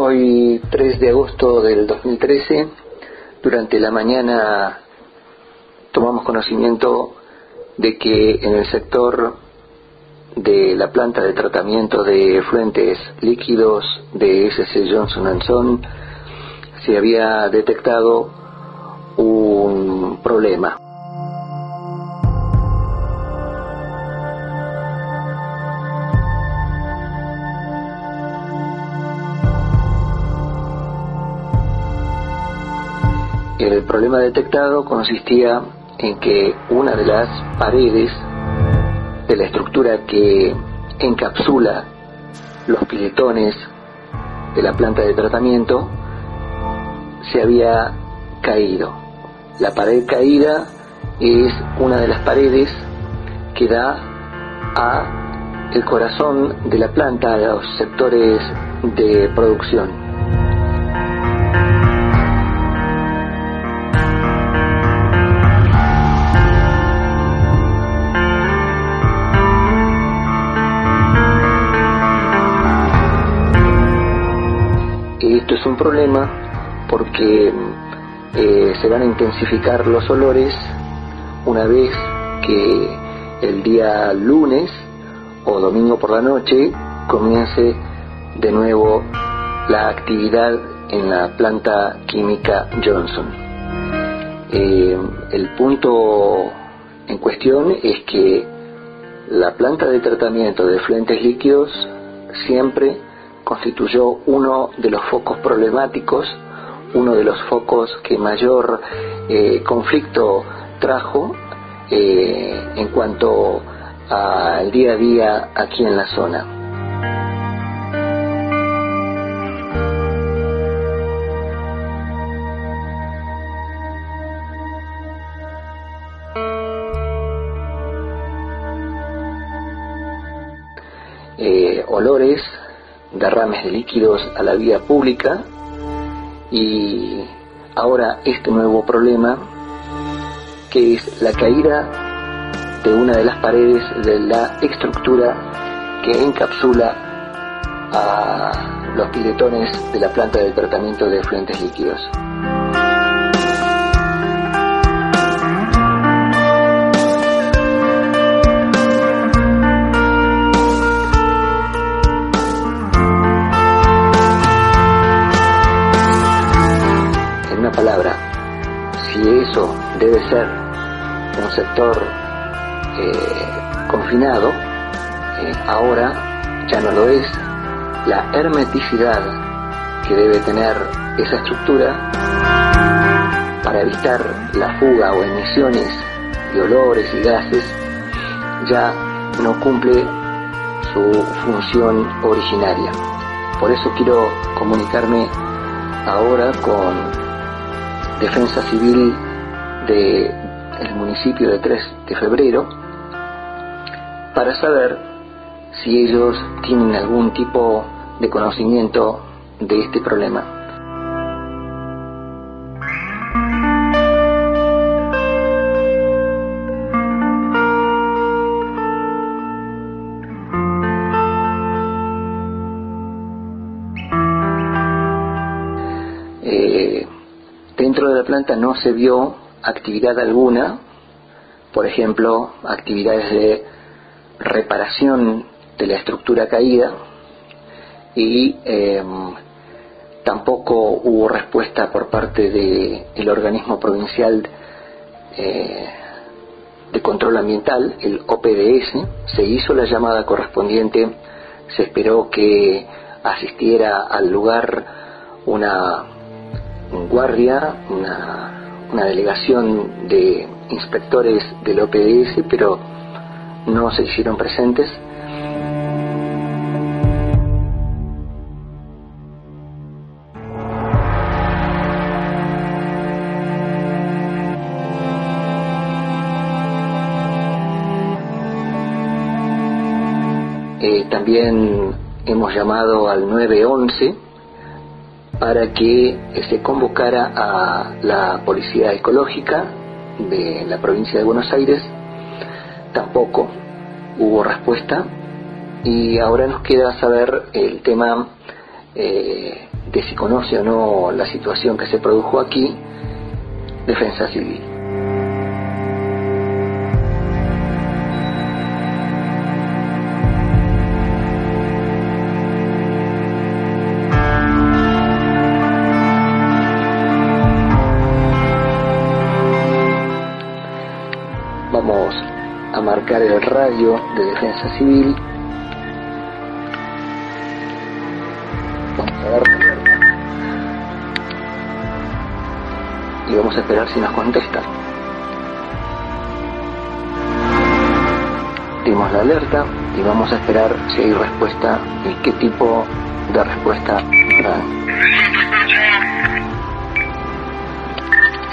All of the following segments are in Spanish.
Hoy 3 de agosto del 2013, durante la mañana tomamos conocimiento de que en el sector de la planta de tratamiento de fluentes líquidos de SC Johnson Son se había detectado un problema. El problema detectado consistía en que una de las paredes de la estructura que encapsula los piletones de la planta de tratamiento se había caído. La pared caída es una de las paredes que da a el corazón de la planta, a los sectores de producción. Problema porque eh, se van a intensificar los olores una vez que el día lunes o domingo por la noche comience de nuevo la actividad en la planta química Johnson. Eh, el punto en cuestión es que la planta de tratamiento de fluentes líquidos siempre constituyó uno de los focos problemáticos, uno de los focos que mayor eh, conflicto trajo eh, en cuanto al día a día aquí en la zona. Eh, olores derrames de líquidos a la vía pública y ahora este nuevo problema que es la caída de una de las paredes de la estructura que encapsula a los piletones de la planta de tratamiento de fluentes líquidos. Eso debe ser un sector eh, confinado, eh, ahora ya no lo es. La hermeticidad que debe tener esa estructura para evitar la fuga o emisiones de olores y gases ya no cumple su función originaria. Por eso quiero comunicarme ahora con Defensa Civil del municipio de 3 de febrero para saber si ellos tienen algún tipo de conocimiento de este problema. Dentro de la planta no se vio actividad alguna, por ejemplo, actividades de reparación de la estructura caída y em, tampoco hubo respuesta por parte del organismo provincial eh, de control ambiental, el OPDS, se hizo la llamada correspondiente, se esperó que asistiera al lugar una guardia, una, delegación de inspectores del OPDS, pero no se hicieron presentes. Eh, también hemos llamado al 911 para que se convocara a la Policía Ecológica de la provincia de Buenos Aires. Tampoco hubo respuesta y ahora nos queda saber el tema eh, de si conoce o no la situación que se produjo aquí, defensa civil. A el radio de defensa civil y vamos a esperar si nos contesta. Dimos la alerta y vamos a esperar si hay respuesta y qué tipo de respuesta dan.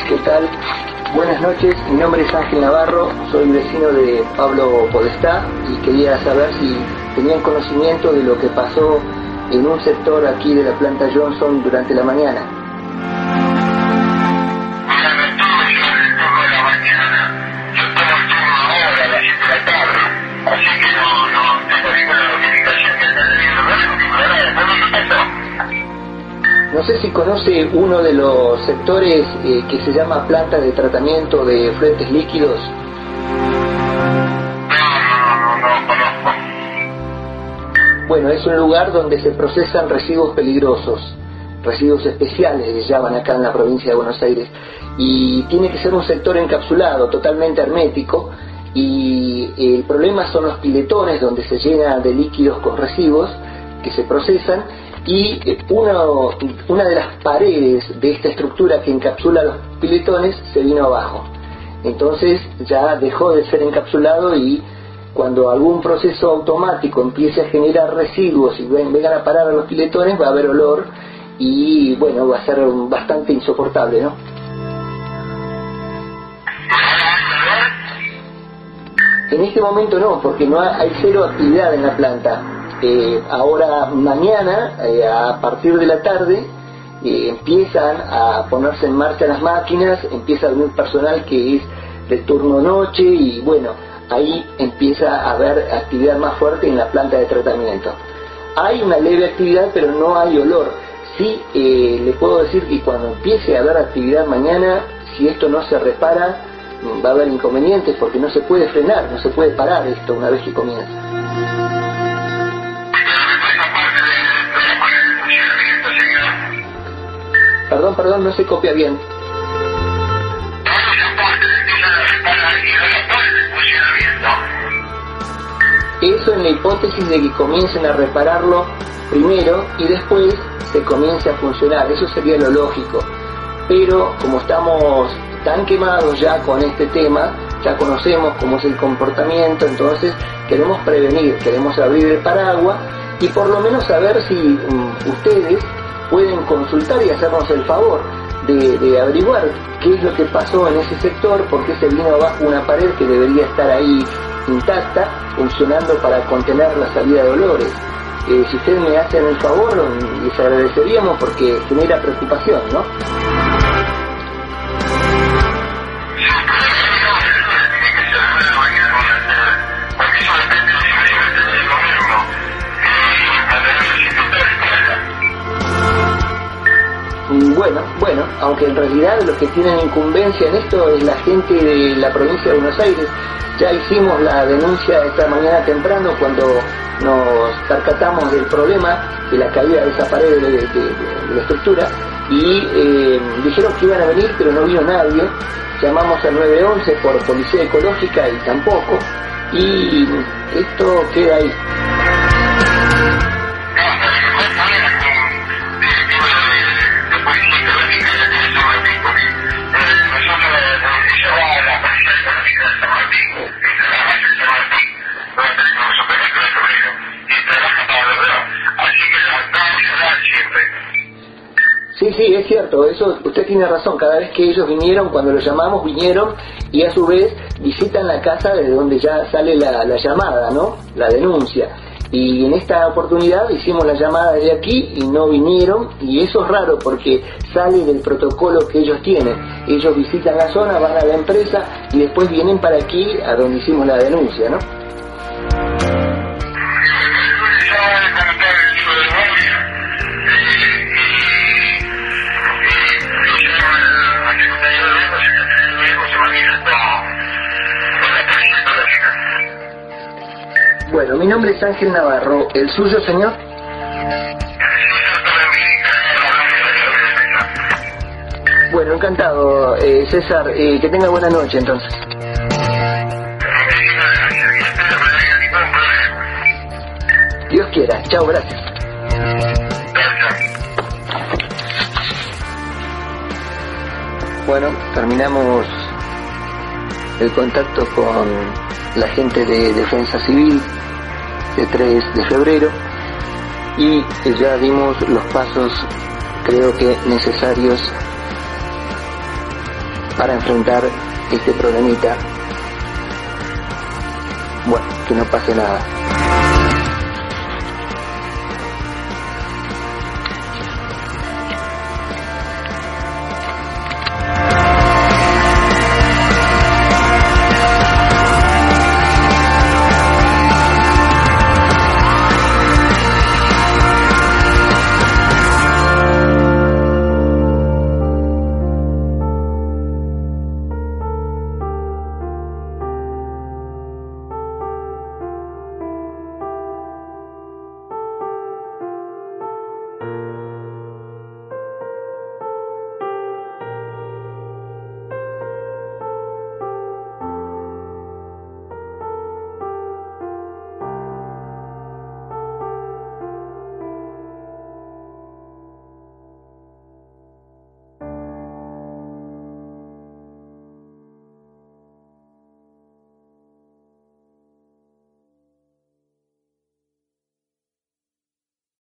¿Qué tal? Buenas noches, mi nombre es Ángel Navarro, soy vecino de Pablo Podestá y quería saber si tenían conocimiento de lo que pasó en un sector aquí de la planta Johnson durante la mañana. No sé si conoce uno de los sectores eh, que se llama planta de tratamiento de fluentes líquidos. Bueno, es un lugar donde se procesan residuos peligrosos, residuos especiales se llaman acá en la provincia de Buenos Aires, y tiene que ser un sector encapsulado, totalmente hermético, y el problema son los piletones donde se llena de líquidos con residuos que se procesan y uno, una de las paredes de esta estructura que encapsula los piletones se vino abajo. Entonces ya dejó de ser encapsulado y cuando algún proceso automático empiece a generar residuos y vengan a parar a los piletones va a haber olor y bueno, va a ser bastante insoportable, ¿no? En este momento no, porque no hay cero actividad en la planta. Eh, ahora mañana, eh, a partir de la tarde, eh, empiezan a ponerse en marcha las máquinas, empieza a venir personal que es de turno noche y bueno, ahí empieza a haber actividad más fuerte en la planta de tratamiento. Hay una leve actividad, pero no hay olor. Sí, le puedo decir que cuando empiece a haber actividad mañana, si esto no se repara, va a haber inconvenientes porque no se puede frenar, no se puede parar esto una vez que comienza. Perdón, perdón, no se copia bien. Eso en la hipótesis de que comiencen a repararlo primero y después se comience a funcionar. Eso sería lo lógico. Pero como estamos tan quemados ya con este tema, ya conocemos cómo es el comportamiento, entonces queremos prevenir, queremos abrir el paraguas y por lo menos saber si mm, ustedes pueden consultar y hacernos el favor de, averiguar qué es lo que pasó en ese sector, por qué se vino abajo una pared que debería estar ahí intacta, funcionando para contener la salida de olores. Eh, si ustedes me hacen el favor, les agradeceríamos porque genera preocupación, ¿no? Aunque en realidad los que tienen incumbencia en esto es la gente de la provincia de Buenos Aires. Ya hicimos la denuncia esta mañana temprano cuando nos percatamos del problema de la caída de esa pared de, la estructura y eh, dijeron que iban a venir pero no vino nadie. Llamamos al 911 por policía ecológica y tampoco. Y esto queda ahí. Es cierto, eso usted tiene razón, cada vez que ellos vinieron, cuando los llamamos, vinieron y a su vez visitan la casa desde donde ya sale la, llamada, ¿no? La denuncia. Y en esta oportunidad hicimos la llamada de aquí y no vinieron y eso es raro porque sale del protocolo que ellos tienen. Ellos visitan la zona, van a la empresa y después vienen para aquí a donde hicimos la denuncia, ¿no? Bueno, mi nombre es Ángel Navarro. ¿El suyo, señor? Bueno, encantado, eh, César. Que tenga buena noche, entonces. Dios quiera. Chao, gracias. Bueno, terminamos el contacto con la gente de Defensa Civil de 3 de febrero y ya dimos los pasos creo que necesarios para enfrentar este problemita. Bueno, que no pase nada.